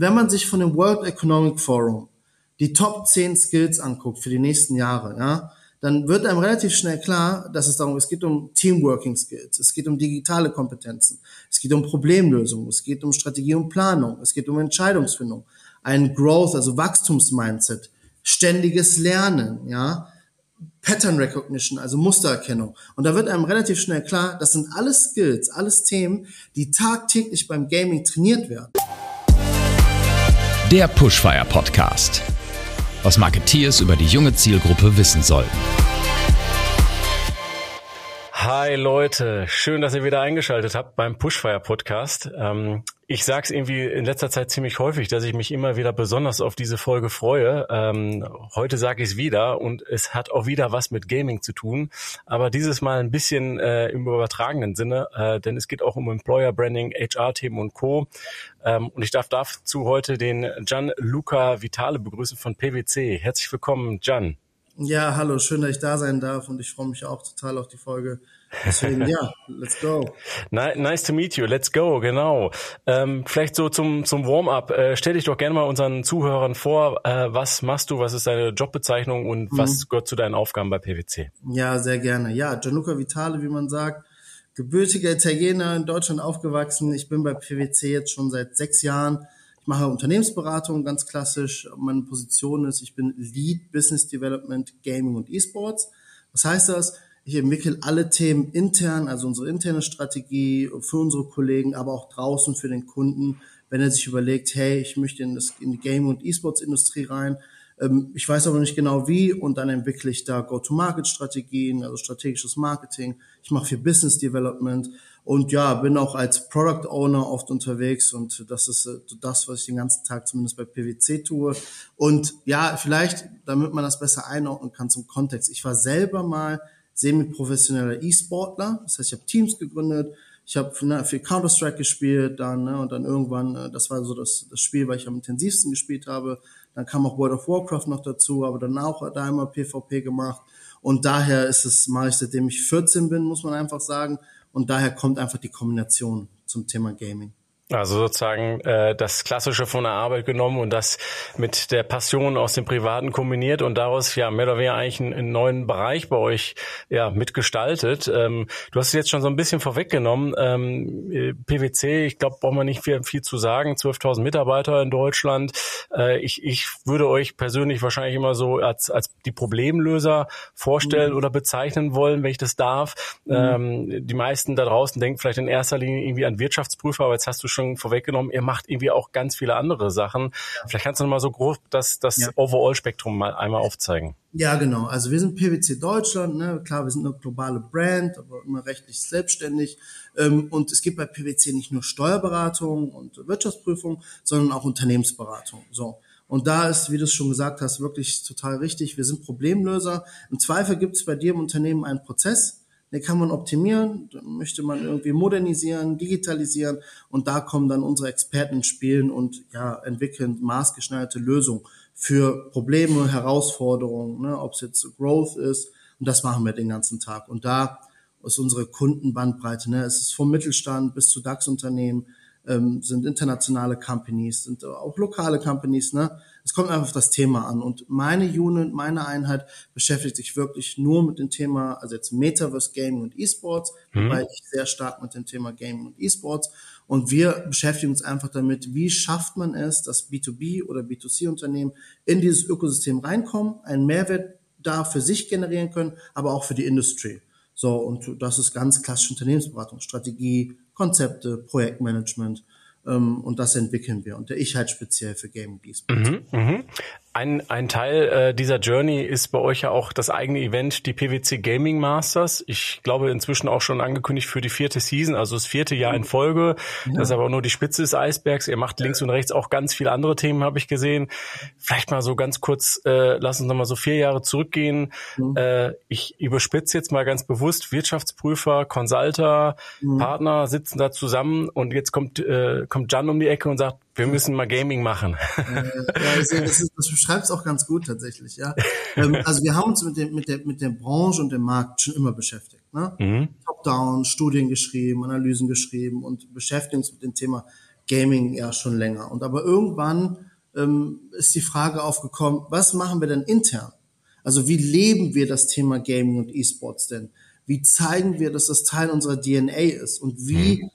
wenn man sich von dem World Economic Forum die Top 10 Skills anguckt für die nächsten Jahre, ja, dann wird einem relativ schnell klar, dass es darum, es geht um Teamworking Skills, es geht um digitale Kompetenzen, es geht um Problemlösung, es geht um Strategie und Planung, es geht um Entscheidungsfindung, ein Growth, also Wachstumsmindset, ständiges Lernen, ja, Pattern Recognition, also Mustererkennung. Und da wird einem relativ schnell klar, das sind alles Skills, alles Themen, die tagtäglich beim Gaming trainiert werden. Der Pushfire Podcast was Marketeers über die junge Zielgruppe wissen sollten. Hi Leute, schön, dass ihr wieder eingeschaltet habt beim Pushfire Podcast. Ähm, ich sage es irgendwie in letzter Zeit ziemlich häufig, dass ich mich immer wieder besonders auf diese Folge freue. Ähm, heute sage ich es wieder und es hat auch wieder was mit Gaming zu tun, aber dieses Mal ein bisschen äh, im übertragenen Sinne, äh, denn es geht auch um Employer Branding, HR-Themen und Co. Ähm, und ich darf dazu heute den Gianluca Vitale begrüßen von PwC. Herzlich willkommen, Gian. Ja, hallo, schön, dass ich da sein darf und ich freue mich auch total auf die Folge. Deswegen, ja, let's go. Nice to meet you, let's go, genau. Ähm, vielleicht so zum, zum Warm-up. Äh, stell dich doch gerne mal unseren Zuhörern vor, äh, was machst du, was ist deine Jobbezeichnung und mhm. was gehört zu deinen Aufgaben bei PwC? Ja, sehr gerne. Ja, Gianluca Vitale, wie man sagt, gebürtiger Italiener in Deutschland aufgewachsen. Ich bin bei PwC jetzt schon seit sechs Jahren mache Unternehmensberatung ganz klassisch. Meine Position ist, ich bin Lead Business Development Gaming und Esports. Was heißt das? Ich entwickle alle Themen intern, also unsere interne Strategie für unsere Kollegen, aber auch draußen für den Kunden, wenn er sich überlegt, hey, ich möchte in, das, in die Gaming- und E-Sports-Industrie rein. Ähm, ich weiß aber nicht genau wie und dann entwickle ich da Go-to-Market-Strategien, also strategisches Marketing. Ich mache viel Business Development und ja, bin auch als Product Owner oft unterwegs und das ist äh, das, was ich den ganzen Tag zumindest bei PwC tue. Und ja, vielleicht, damit man das besser einordnen kann zum Kontext. Ich war selber mal semi-professioneller E-Sportler. Das heißt, ich habe Teams gegründet, ich habe ne, viel Counter-Strike gespielt dann ne, und dann irgendwann, äh, das war so das, das Spiel, weil ich am intensivsten gespielt habe. Dann kam auch World of Warcraft noch dazu, aber dann auch da immer PvP gemacht. Und daher ist es, mache ich seitdem ich 14 bin, muss man einfach sagen. Und daher kommt einfach die Kombination zum Thema Gaming. Also sozusagen äh, das Klassische von der Arbeit genommen und das mit der Passion aus dem Privaten kombiniert und daraus ja mehr oder weniger eigentlich einen, einen neuen Bereich bei euch ja mitgestaltet. Ähm, du hast es jetzt schon so ein bisschen vorweggenommen. Ähm, äh, PwC, ich glaube, braucht man nicht viel, viel zu sagen. 12.000 Mitarbeiter in Deutschland. Äh, ich, ich würde euch persönlich wahrscheinlich immer so als, als die Problemlöser vorstellen mhm. oder bezeichnen wollen, wenn ich das darf. Mhm. Ähm, die meisten da draußen denken vielleicht in erster Linie irgendwie an Wirtschaftsprüfer, aber jetzt hast du schon schon vorweggenommen, ihr macht irgendwie auch ganz viele andere Sachen. Vielleicht kannst du noch mal so grob das, das ja. Overall-Spektrum mal einmal aufzeigen. Ja, genau. Also wir sind PwC Deutschland, ne? klar, wir sind eine globale Brand, aber immer rechtlich selbstständig. Ähm, und es gibt bei PwC nicht nur Steuerberatung und Wirtschaftsprüfung, sondern auch Unternehmensberatung. So. Und da ist, wie du es schon gesagt hast, wirklich total richtig. Wir sind Problemlöser. Im Zweifel gibt es bei dir im Unternehmen einen Prozess, den kann man optimieren, dann möchte man irgendwie modernisieren, digitalisieren und da kommen dann unsere Experten spielen und ja, entwickeln maßgeschneiderte Lösungen für Probleme, Herausforderungen, ne, ob es jetzt Growth ist und das machen wir den ganzen Tag. Und da ist unsere Kundenbandbreite, ne, es ist vom Mittelstand bis zu DAX-Unternehmen, ähm, sind internationale Companies, sind auch lokale Companies, ne? Es kommt einfach auf das Thema an. Und meine Unit, meine Einheit beschäftigt sich wirklich nur mit dem Thema, also jetzt Metaverse Gaming und E-Sports, mhm. wobei ich sehr stark mit dem Thema Gaming und E-Sports. Und wir beschäftigen uns einfach damit, wie schafft man es, dass B2B oder B2C-Unternehmen in dieses Ökosystem reinkommen, einen Mehrwert da für sich generieren können, aber auch für die Industrie. So, und das ist ganz klassische Unternehmensberatung, Strategie, Konzepte, Projektmanagement. Ähm, und das entwickeln wir. Und ich halt speziell für Gaming Esports. Mhm, mh. Ein, ein Teil äh, dieser Journey ist bei euch ja auch das eigene Event, die PwC Gaming Masters. Ich glaube inzwischen auch schon angekündigt für die vierte Season, also das vierte Jahr in Folge. Ja. Das ist aber nur die Spitze des Eisbergs. Ihr macht links und rechts auch ganz viele andere Themen, habe ich gesehen. Vielleicht mal so ganz kurz, äh, lass uns nochmal so vier Jahre zurückgehen. Mhm. Äh, ich überspitze jetzt mal ganz bewusst, Wirtschaftsprüfer, Consulter, mhm. Partner sitzen da zusammen und jetzt kommt, äh, kommt Jan um die Ecke und sagt, wir müssen mal Gaming machen. Ja, das, ist, das beschreibt es auch ganz gut tatsächlich, ja. Ähm, also wir haben uns mit, dem, mit, der, mit der Branche und dem Markt schon immer beschäftigt. Ne? Mhm. Top-down, Studien geschrieben, Analysen geschrieben und beschäftigen uns mit dem Thema Gaming ja schon länger. Und aber irgendwann ähm, ist die Frage aufgekommen, was machen wir denn intern? Also wie leben wir das Thema Gaming und E-Sports denn? Wie zeigen wir, dass das Teil unserer DNA ist? Und wie, mhm.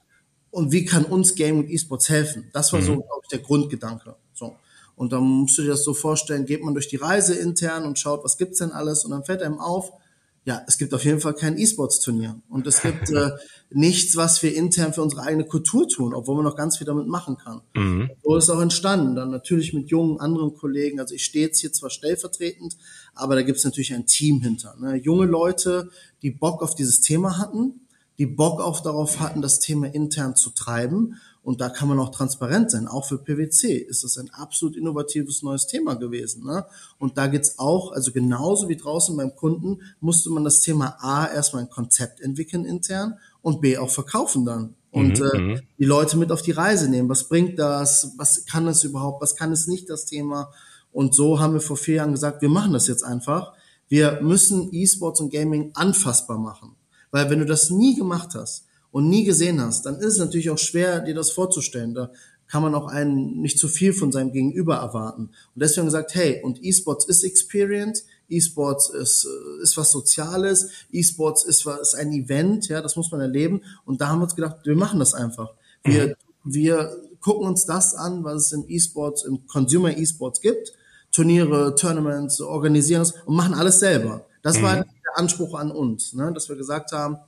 und wie kann uns Gaming und E-Sports helfen? Das war mhm. so, glaube ich, der Grundgedanke. So. Und dann musst du dir das so vorstellen, geht man durch die Reise intern und schaut, was gibt's denn alles? Und dann fällt einem auf, ja, es gibt auf jeden Fall kein E-Sports-Turnier. Und es gibt äh, nichts, was wir intern für unsere eigene Kultur tun, obwohl man noch ganz viel damit machen kann. Mhm. So ist es auch entstanden. Dann natürlich mit jungen anderen Kollegen. Also ich stehe jetzt hier zwar stellvertretend, aber da gibt es natürlich ein Team hinter. Ne? Junge Leute, die Bock auf dieses Thema hatten, die Bock auch darauf hatten, das Thema intern zu treiben und da kann man auch transparent sein. Auch für PwC ist es ein absolut innovatives neues Thema gewesen. Ne? Und da geht's auch, also genauso wie draußen beim Kunden, musste man das Thema A erstmal ein Konzept entwickeln intern und B auch verkaufen dann. Und mhm, äh, mhm. die Leute mit auf die Reise nehmen. Was bringt das? Was kann es überhaupt? Was kann es nicht, das Thema? Und so haben wir vor vier Jahren gesagt, wir machen das jetzt einfach. Wir müssen E-Sports und Gaming anfassbar machen. Weil wenn du das nie gemacht hast, und nie gesehen hast, dann ist es natürlich auch schwer, dir das vorzustellen. Da kann man auch einen nicht zu viel von seinem Gegenüber erwarten. Und deswegen gesagt, hey, und E-Sports ist Experience, E-Sports ist, äh, ist was Soziales, E-Sports ist, was, ist ein Event, ja, das muss man erleben. Und da haben wir uns gedacht, wir machen das einfach. Wir, mhm. wir gucken uns das an, was es im E-Sports, im Consumer E-Sports gibt, Turniere, Tournaments, organisieren das und machen alles selber. Das mhm. war der Anspruch an uns, ne, dass wir gesagt haben,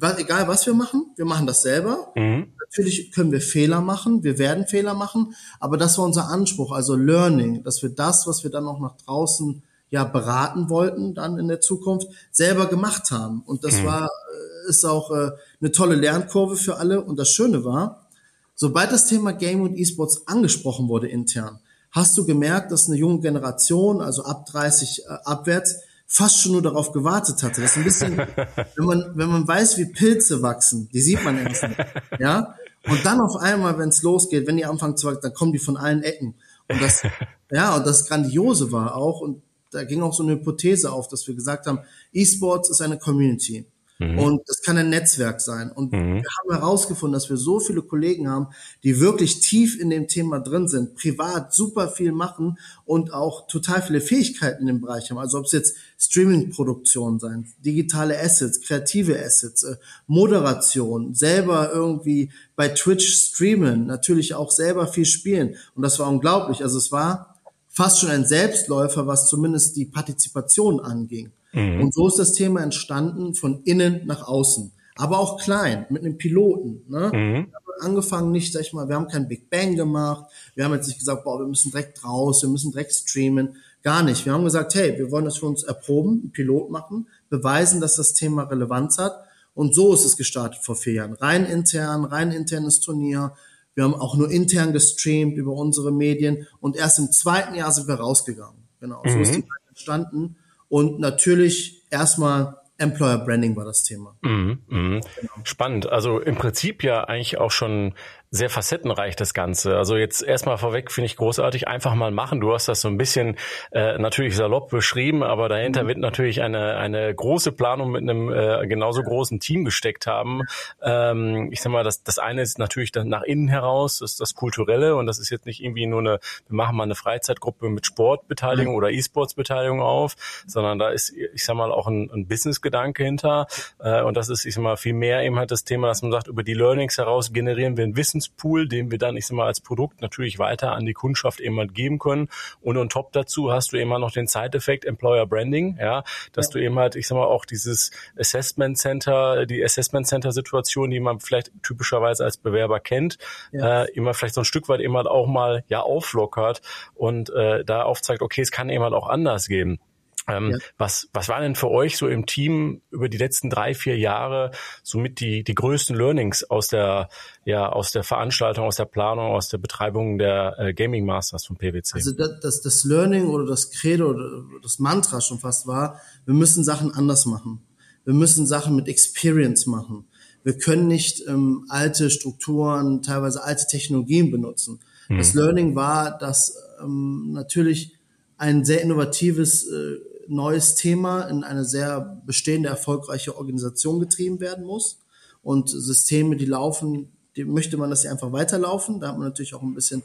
was, egal was wir machen, wir machen das selber. Mhm. Natürlich können wir Fehler machen, wir werden Fehler machen, aber das war unser Anspruch, also Learning, dass wir das, was wir dann auch nach draußen ja beraten wollten, dann in der Zukunft selber gemacht haben. Und das mhm. war äh, ist auch äh, eine tolle Lernkurve für alle. Und das Schöne war, sobald das Thema Game und E-Sports angesprochen wurde intern, hast du gemerkt, dass eine junge Generation, also ab 30 äh, abwärts, fast schon nur darauf gewartet hatte. Das ist ein bisschen, wenn man, wenn man weiß, wie Pilze wachsen, die sieht man erst nicht, ja. Und dann auf einmal, wenn es losgeht, wenn die anfangen zu wachsen, dann kommen die von allen Ecken. Und das, ja, und das Grandiose war auch, und da ging auch so eine Hypothese auf, dass wir gesagt haben, E-Sports ist eine Community. Mhm. Und das kann ein Netzwerk sein. Und mhm. wir haben herausgefunden, dass wir so viele Kollegen haben, die wirklich tief in dem Thema drin sind, privat super viel machen und auch total viele Fähigkeiten in dem Bereich haben. Also ob es jetzt Streaming-Produktion sein, digitale Assets, kreative Assets, äh, Moderation, selber irgendwie bei Twitch streamen, natürlich auch selber viel spielen. Und das war unglaublich. Also es war fast schon ein Selbstläufer, was zumindest die Partizipation anging. Mhm. Und so ist das Thema entstanden von innen nach außen. Aber auch klein, mit einem Piloten. Ne? Mhm. Wir haben angefangen nicht, sag ich mal, wir haben kein Big Bang gemacht. Wir haben jetzt nicht gesagt, boah, wir müssen direkt raus, wir müssen direkt streamen. Gar nicht. Wir haben gesagt, hey, wir wollen das für uns erproben, einen Pilot machen, beweisen, dass das Thema Relevanz hat. Und so ist es gestartet vor vier Jahren. Rein intern, rein internes Turnier. Wir haben auch nur intern gestreamt über unsere Medien. Und erst im zweiten Jahr sind wir rausgegangen. Genau, so mhm. ist die Zeit entstanden. Und natürlich erstmal Employer Branding war das Thema. Mhm, mh. genau. Spannend. Also im Prinzip ja eigentlich auch schon sehr facettenreich das Ganze. Also jetzt erstmal vorweg finde ich großartig, einfach mal machen. Du hast das so ein bisschen äh, natürlich salopp beschrieben, aber dahinter mhm. wird natürlich eine, eine große Planung mit einem äh, genauso großen Team gesteckt haben. Ähm, ich sag mal, das, das eine ist natürlich dann nach innen heraus, das ist das Kulturelle und das ist jetzt nicht irgendwie nur eine, wir machen mal eine Freizeitgruppe mit Sportbeteiligung mhm. oder E-Sports-Beteiligung auf, sondern da ist, ich sag mal, auch ein, ein Business-Gedanke hinter. Äh, und das ist, ich sag mal, viel mehr eben halt das Thema, dass man sagt, über die Learnings heraus generieren wir ein Wissens Wissenspool, den wir dann, ich sag mal, als Produkt natürlich weiter an die Kundschaft eben halt geben können. Und on top dazu hast du immer noch den Side-Effekt Employer Branding, ja, dass ja. du eben halt, ich sag mal, auch dieses Assessment Center, die Assessment Center Situation, die man vielleicht typischerweise als Bewerber kennt, ja. äh, immer vielleicht so ein Stück weit eben halt auch mal ja auflockert und äh, da aufzeigt, okay, es kann eben halt auch anders geben. Ähm, ja. was, was waren denn für euch so im Team über die letzten drei, vier Jahre somit die, die größten Learnings aus der, ja, aus der Veranstaltung, aus der Planung, aus der Betreibung der äh, Gaming Masters von PwC? Also das, das, das Learning oder das Credo oder das Mantra schon fast war, wir müssen Sachen anders machen. Wir müssen Sachen mit Experience machen. Wir können nicht ähm, alte Strukturen, teilweise alte Technologien benutzen. Hm. Das Learning war, dass ähm, natürlich ein sehr innovatives äh, neues Thema in eine sehr bestehende, erfolgreiche Organisation getrieben werden muss. Und Systeme, die laufen die möchte man, dass sie einfach weiterlaufen. Da hat man natürlich auch ein bisschen,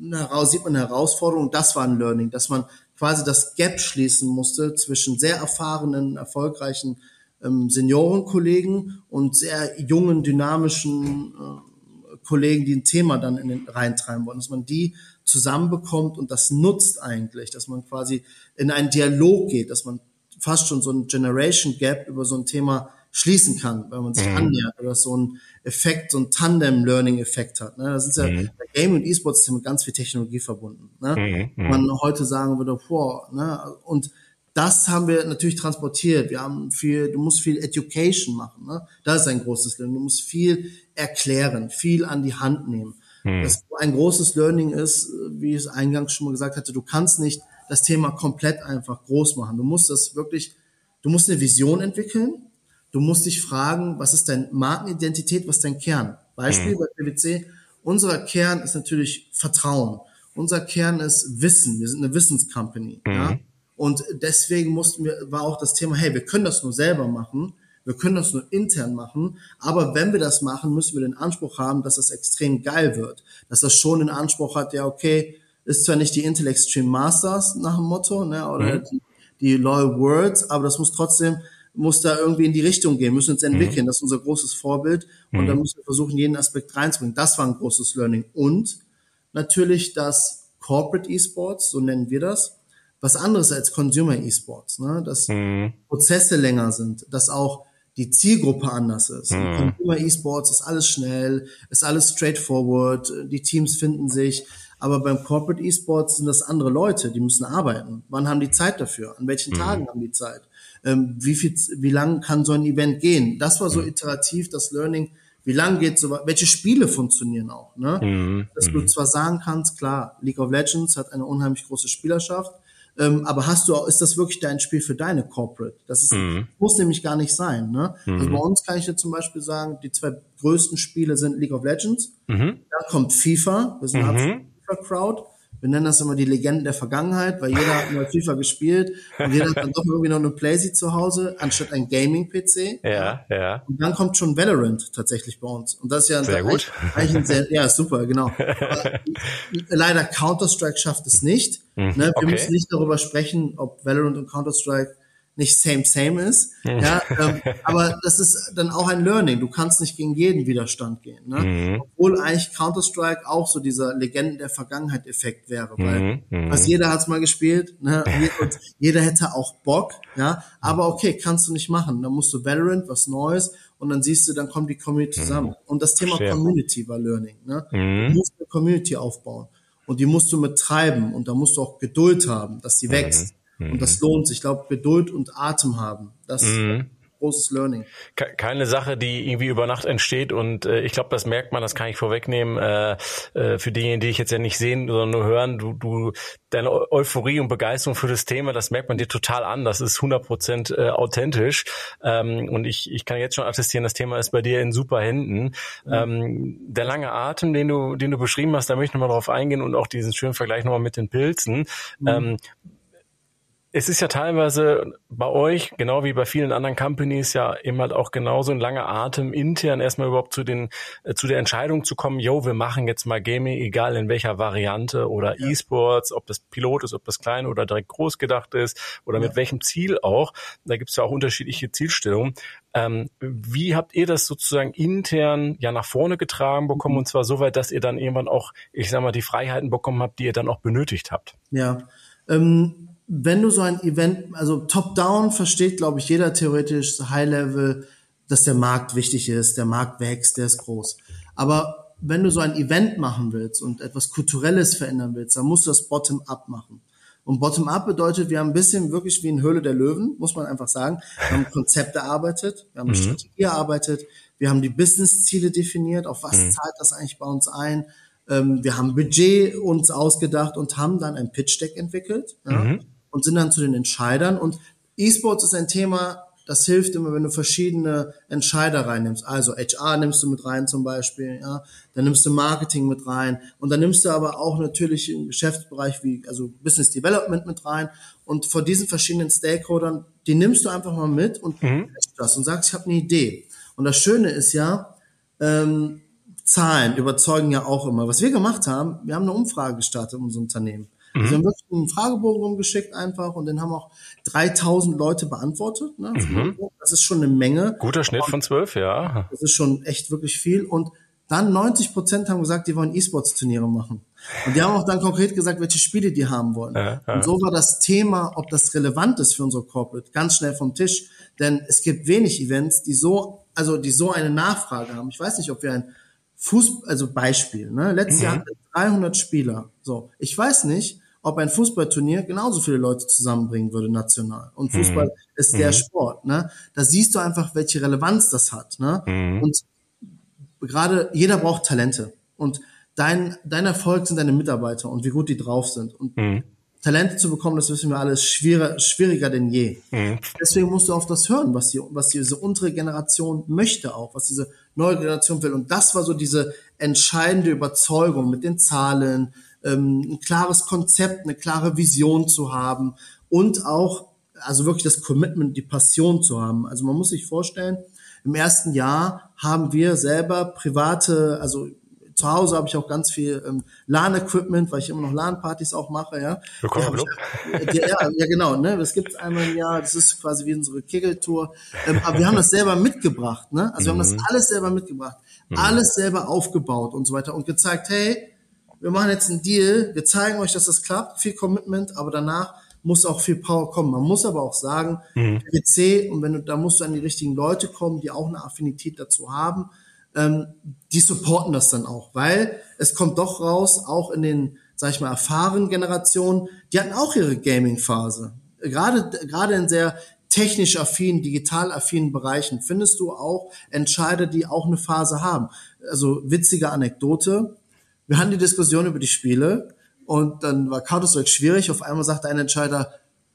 eine, sieht man eine Herausforderung. Das war ein Learning, dass man quasi das Gap schließen musste zwischen sehr erfahrenen, erfolgreichen ähm, Seniorenkollegen und sehr jungen, dynamischen äh, Kollegen, die ein Thema dann in den reintreiben wollen, dass man die zusammenbekommt und das nutzt eigentlich, dass man quasi in einen Dialog geht, dass man fast schon so ein Generation Gap über so ein Thema schließen kann, wenn man sich mhm. annähert oder so ein Effekt, so ein Tandem-Learning-Effekt hat. Ne? Das ist ja mhm. bei Game und E-Sports ist ja mit ganz viel Technologie verbunden. Ne? Mhm. Man heute sagen würde, boah, ne? und das haben wir natürlich transportiert. Wir haben viel, du musst viel Education machen. Ne? Das ist ein großes Learning. Du musst viel erklären, viel an die Hand nehmen. Mhm. Das ein großes Learning ist, wie ich es eingangs schon mal gesagt hatte, du kannst nicht das Thema komplett einfach groß machen. Du musst das wirklich, du musst eine Vision entwickeln. Du musst dich fragen, was ist deine Markenidentität, was ist dein Kern? Beispiel mhm. bei PwC, unser Kern ist natürlich Vertrauen. Unser Kern ist Wissen. Wir sind eine Wissenscompany. Mhm. Ja? Und deswegen mussten wir, war auch das Thema, hey, wir können das nur selber machen. Wir können das nur intern machen, aber wenn wir das machen, müssen wir den Anspruch haben, dass das extrem geil wird. Dass das schon den Anspruch hat, ja, okay, ist zwar nicht die Intel Extreme Masters nach dem Motto, ne, oder mhm. die, die Loyal Words, aber das muss trotzdem, muss da irgendwie in die Richtung gehen, müssen uns entwickeln. Mhm. Das ist unser großes Vorbild. Und mhm. da müssen wir versuchen, jeden Aspekt reinzubringen. Das war ein großes Learning. Und natürlich das Corporate Esports, so nennen wir das, was anderes als Consumer Esports, ne? dass mhm. Prozesse länger sind, dass auch die Zielgruppe anders ist. Mhm. Consumer Esports ist alles schnell, ist alles straightforward, die Teams finden sich. Aber beim Corporate Esports sind das andere Leute, die müssen arbeiten. Wann haben die Zeit dafür? An welchen mhm. Tagen haben die Zeit? Ähm, wie viel, wie lang kann so ein Event gehen? Das war so mhm. iterativ das Learning. Wie lang geht so, welche Spiele funktionieren auch, ne? Mhm. Dass du mhm. zwar sagen kannst, klar, League of Legends hat eine unheimlich große Spielerschaft, ähm, aber hast du auch, ist das wirklich dein Spiel für deine Corporate? Das ist, mhm. muss nämlich gar nicht sein. Ne? Also mhm. Also bei uns kann ich dir zum Beispiel sagen, die zwei größten Spiele sind League of Legends. Mhm. Da kommt FIFA. Wir sind mhm. FIFA-Crowd. Wir nennen das immer die Legenden der Vergangenheit, weil jeder hat mal FIFA gespielt und jeder hat dann doch irgendwie noch eine Playsee zu Hause, anstatt ein Gaming-PC. Ja, ja. Und dann kommt schon Valorant tatsächlich bei uns. Und das ist ja sehr gut. Eigentlich ein sehr, ja, super, genau. Aber leider Counter-Strike schafft es nicht. Mhm, ne? Wir okay. müssen nicht darüber sprechen, ob Valorant und Counter-Strike nicht same same ist. Mhm. Ja, ähm, aber das ist dann auch ein Learning. Du kannst nicht gegen jeden Widerstand gehen. Ne? Mhm. Obwohl eigentlich Counter-Strike auch so dieser Legenden der Vergangenheit Effekt wäre, weil mhm. mhm. was jeder hat's mal gespielt, ne? Und jeder hätte auch Bock, ja. Aber okay, kannst du nicht machen. Dann musst du Valorant, was Neues, und dann siehst du, dann kommt die Community mhm. zusammen. Und das Thema Schön. Community war Learning. Ne? Mhm. Du musst eine Community aufbauen und die musst du mittreiben und da musst du auch Geduld haben, dass die wächst. Mhm. Und das lohnt sich. Ich glaube, Geduld und Atem haben. Das mhm großes Learning. Keine Sache, die irgendwie über Nacht entsteht und äh, ich glaube, das merkt man, das kann ich vorwegnehmen, äh, äh, für diejenigen, die ich jetzt ja nicht sehen, sondern nur hören, du, du, deine Euphorie und Begeisterung für das Thema, das merkt man dir total an, das ist 100 Prozent äh, authentisch ähm, und ich, ich kann jetzt schon attestieren, das Thema ist bei dir in super Händen. Mhm. Ähm, der lange Atem, den du, den du beschrieben hast, da möchte ich nochmal drauf eingehen und auch diesen schönen Vergleich nochmal mit den Pilzen. Mhm. Ähm, es ist ja teilweise bei euch, genau wie bei vielen anderen Companies, ja eben halt auch genauso ein langer Atem, intern erstmal überhaupt zu den, äh, zu der Entscheidung zu kommen, yo, wir machen jetzt mal Gaming, egal in welcher Variante oder ja. E-Sports, ob das Pilot ist, ob das klein oder direkt groß gedacht ist oder ja. mit welchem Ziel auch. Da gibt es ja auch unterschiedliche Zielstellungen. Ähm, wie habt ihr das sozusagen intern ja nach vorne getragen bekommen mhm. und zwar so weit, dass ihr dann irgendwann auch, ich sag mal, die Freiheiten bekommen habt, die ihr dann auch benötigt habt? Ja, ähm wenn du so ein Event, also top-down versteht, glaube ich, jeder theoretisch High-Level, dass der Markt wichtig ist, der Markt wächst, der ist groß. Aber wenn du so ein Event machen willst und etwas Kulturelles verändern willst, dann musst du das Bottom-up machen. Und Bottom-up bedeutet, wir haben ein bisschen wirklich wie in Höhle der Löwen, muss man einfach sagen. Wir haben Konzepte erarbeitet, wir haben eine mhm. Strategie erarbeitet, wir haben die Business-Ziele definiert, auf was mhm. zahlt das eigentlich bei uns ein. Ähm, wir haben Budget uns ausgedacht und haben dann ein Pitch-Deck entwickelt. Ja. Mhm und sind dann zu den Entscheidern. Und E-Sports ist ein Thema, das hilft immer, wenn du verschiedene Entscheider reinnimmst. Also HR nimmst du mit rein zum Beispiel, ja. Dann nimmst du Marketing mit rein. Und dann nimmst du aber auch natürlich im Geschäftsbereich wie, also Business Development mit rein. Und vor diesen verschiedenen Stakeholdern, die nimmst du einfach mal mit und mhm. das und sagst, ich habe eine Idee. Und das Schöne ist ja, ähm, Zahlen überzeugen ja auch immer. Was wir gemacht haben, wir haben eine Umfrage gestartet in unserem Unternehmen. Mhm. Also wir haben wirklich einen Fragebogen rumgeschickt einfach und den haben auch 3000 Leute beantwortet. Ne? Mhm. Das ist schon eine Menge. Guter Schnitt von zwölf, ja. Das ist schon echt wirklich viel und dann 90 Prozent haben gesagt, die wollen E-Sports-Turniere machen. Und die haben auch dann konkret gesagt, welche Spiele die haben wollen. Ja, ja. Und so war das Thema, ob das relevant ist für unsere Corporate, ganz schnell vom Tisch. Denn es gibt wenig Events, die so, also die so eine Nachfrage haben. Ich weiß nicht, ob wir ein Fußball, also Beispiel, ne? Letztes mhm. Jahr hatten wir 300 Spieler. So, ich weiß nicht, ob ein Fußballturnier genauso viele Leute zusammenbringen würde national. Und Fußball mhm. ist der mhm. Sport, ne? Da siehst du einfach, welche Relevanz das hat, ne? Mhm. Und gerade jeder braucht Talente und dein dein Erfolg sind deine Mitarbeiter und wie gut die drauf sind und mhm. Talente zu bekommen, das wissen wir alle, ist schwieriger, schwieriger denn je. Mhm. Deswegen musst du auf das hören, was die, was diese untere Generation möchte auch, was diese neue Generation will. Und das war so diese entscheidende Überzeugung mit den Zahlen, ähm, ein klares Konzept, eine klare Vision zu haben und auch, also wirklich das Commitment, die Passion zu haben. Also man muss sich vorstellen, im ersten Jahr haben wir selber private, also zu Hause habe ich auch ganz viel ähm, LAN-Equipment, weil ich immer noch LAN-Partys auch mache, ja. Willkommen, ja, ja, ja, genau, ne? Das gibt's einmal im Jahr, das ist quasi wie unsere Kegeltour. Ähm, aber wir haben das selber mitgebracht, ne? Also wir haben das mhm. alles selber mitgebracht, mhm. alles selber aufgebaut und so weiter und gezeigt, hey, wir machen jetzt einen Deal, wir zeigen euch, dass das klappt, viel Commitment, aber danach muss auch viel Power kommen. Man muss aber auch sagen, mhm. PwC, und wenn du, da musst du an die richtigen Leute kommen, die auch eine Affinität dazu haben, ähm, die supporten das dann auch, weil es kommt doch raus, auch in den, sag ich mal, erfahrenen Generationen, die hatten auch ihre Gaming-Phase. Gerade, gerade in sehr technisch affinen, digital affinen Bereichen findest du auch Entscheider, die auch eine Phase haben. Also witzige Anekdote. Wir hatten die Diskussion über die Spiele und dann war Counter-Strike schwierig. Auf einmal sagte ein Entscheider,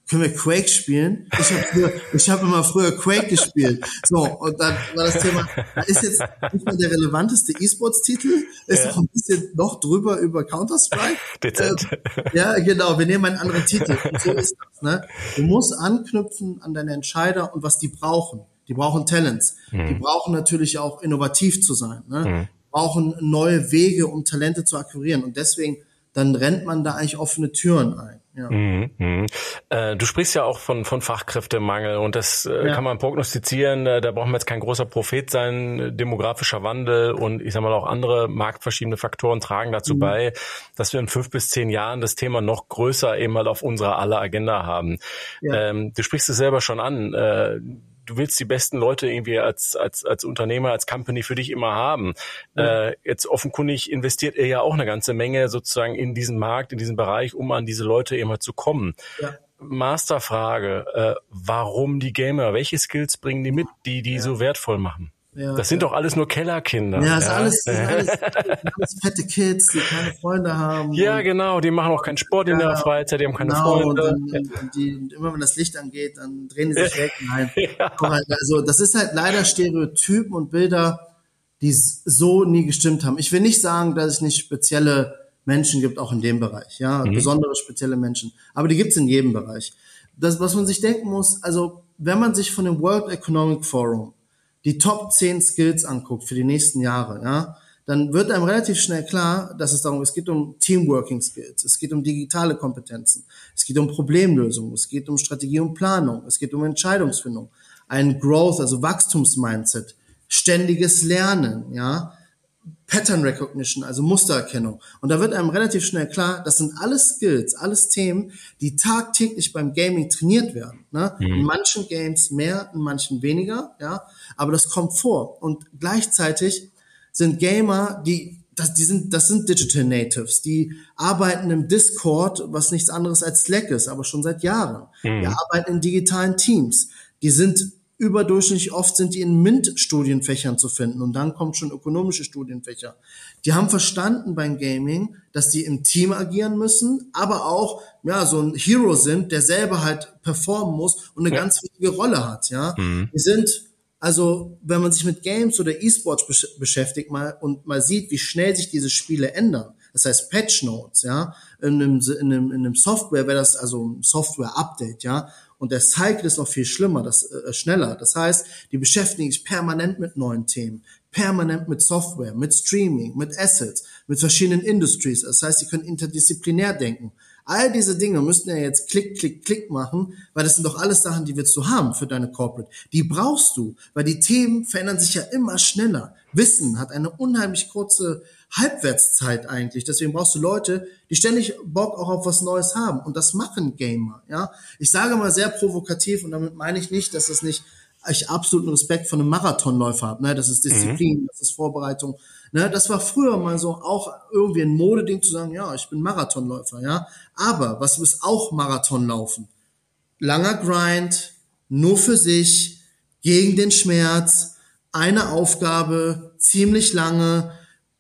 können wir Quake spielen? Ich habe früher, ich habe immer früher Quake gespielt. So, und dann war das Thema, ist jetzt nicht mehr der relevanteste E-Sports-Titel, ist ja. auch ein bisschen noch drüber über Counter-Strike. Dezent. Ähm, ja, genau, wir nehmen einen anderen Titel. Und so ist das, ne? Du musst anknüpfen an deine Entscheider und was die brauchen. Die brauchen Talents. Mhm. Die brauchen natürlich auch innovativ zu sein. Ne? Mhm. brauchen neue Wege, um Talente zu akquirieren. Und deswegen, dann rennt man da eigentlich offene Türen ein. Ja. Mhm, mh. äh, du sprichst ja auch von, von Fachkräftemangel und das äh, ja. kann man prognostizieren. Äh, da braucht man jetzt kein großer Prophet sein. Demografischer Wandel und ich sag mal auch andere marktverschiebende Faktoren tragen dazu mhm. bei, dass wir in fünf bis zehn Jahren das Thema noch größer eben halt auf unserer aller Agenda haben. Ja. Ähm, du sprichst es selber schon an. Äh, du willst die besten Leute irgendwie als, als, als Unternehmer, als Company für dich immer haben. Ja. Äh, jetzt offenkundig investiert er ja auch eine ganze Menge sozusagen in diesen Markt, in diesen Bereich, um an diese Leute immer zu kommen. Ja. Masterfrage, äh, warum die Gamer? Welche Skills bringen die mit, die die ja. so wertvoll machen? Ja, das sind ja. doch alles nur Kellerkinder. Ja, das ja. Alles, das sind alles, alles, fette Kids, die keine Freunde haben. Ja, genau, die machen auch keinen Sport in der Freizeit, die haben keine genau, Freunde. Dann, die, immer wenn das Licht angeht, dann drehen die sich weg. Nein. Also das ist halt leider Stereotypen und Bilder, die so nie gestimmt haben. Ich will nicht sagen, dass es nicht spezielle Menschen gibt, auch in dem Bereich, ja, mhm. besondere spezielle Menschen. Aber die gibt es in jedem Bereich. Das, was man sich denken muss, also wenn man sich von dem World Economic Forum die Top 10 Skills anguckt für die nächsten Jahre, ja, dann wird einem relativ schnell klar, dass es darum, es geht um Teamworking Skills, es geht um digitale Kompetenzen, es geht um Problemlösung, es geht um Strategie und Planung, es geht um Entscheidungsfindung, ein Growth, also Wachstumsmindset, ständiges Lernen, ja, Pattern Recognition, also Mustererkennung. Und da wird einem relativ schnell klar, das sind alles Skills, alles Themen, die tagtäglich beim Gaming trainiert werden. Ne? Mhm. In manchen Games mehr, in manchen weniger, ja. Aber das kommt vor. Und gleichzeitig sind Gamer, die das, die sind, das sind Digital Natives, die arbeiten im Discord, was nichts anderes als Slack ist, aber schon seit Jahren. Mhm. Die arbeiten in digitalen Teams. Die sind überdurchschnittlich oft sind die in MINT-Studienfächern zu finden und dann kommt schon ökonomische Studienfächer. Die haben verstanden beim Gaming, dass die im Team agieren müssen, aber auch ja so ein Hero sind, der selber halt performen muss und eine ja. ganz wichtige Rolle hat. Ja, mhm. die sind also wenn man sich mit Games oder E-Sports besch beschäftigt mal und mal sieht, wie schnell sich diese Spiele ändern. Das heißt Patch Notes, ja, in einem, in einem, in einem Software wäre das also ein Software Update, ja. Und der Cycle ist noch viel schlimmer, das, äh, schneller. Das heißt, die beschäftigen sich permanent mit neuen Themen, permanent mit Software, mit Streaming, mit Assets, mit verschiedenen Industries. Das heißt, sie können interdisziplinär denken. All diese Dinge müssten ja jetzt klick, klick, klick machen, weil das sind doch alles Sachen, die willst du haben für deine Corporate. Die brauchst du, weil die Themen verändern sich ja immer schneller. Wissen hat eine unheimlich kurze Halbwertszeit eigentlich. Deswegen brauchst du Leute, die ständig Bock auch auf was Neues haben. Und das machen Gamer, ja. Ich sage mal sehr provokativ und damit meine ich nicht, dass das nicht ich absoluten Respekt von einem Marathonläufer habe. Ne? Das ist Disziplin, mhm. das ist Vorbereitung. Ne? Das war früher mal so auch irgendwie ein Modeding zu sagen, ja, ich bin Marathonläufer, ja. Aber was ist auch Marathonlaufen? Langer Grind, nur für sich, gegen den Schmerz, eine Aufgabe, ziemlich lange,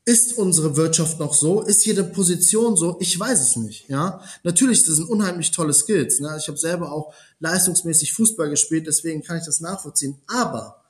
ist unsere Wirtschaft noch so? Ist jede Position so? Ich weiß es nicht. Ja, natürlich, das sind unheimlich tolle Skills. Ne? Ich habe selber auch leistungsmäßig Fußball gespielt, deswegen kann ich das nachvollziehen. Aber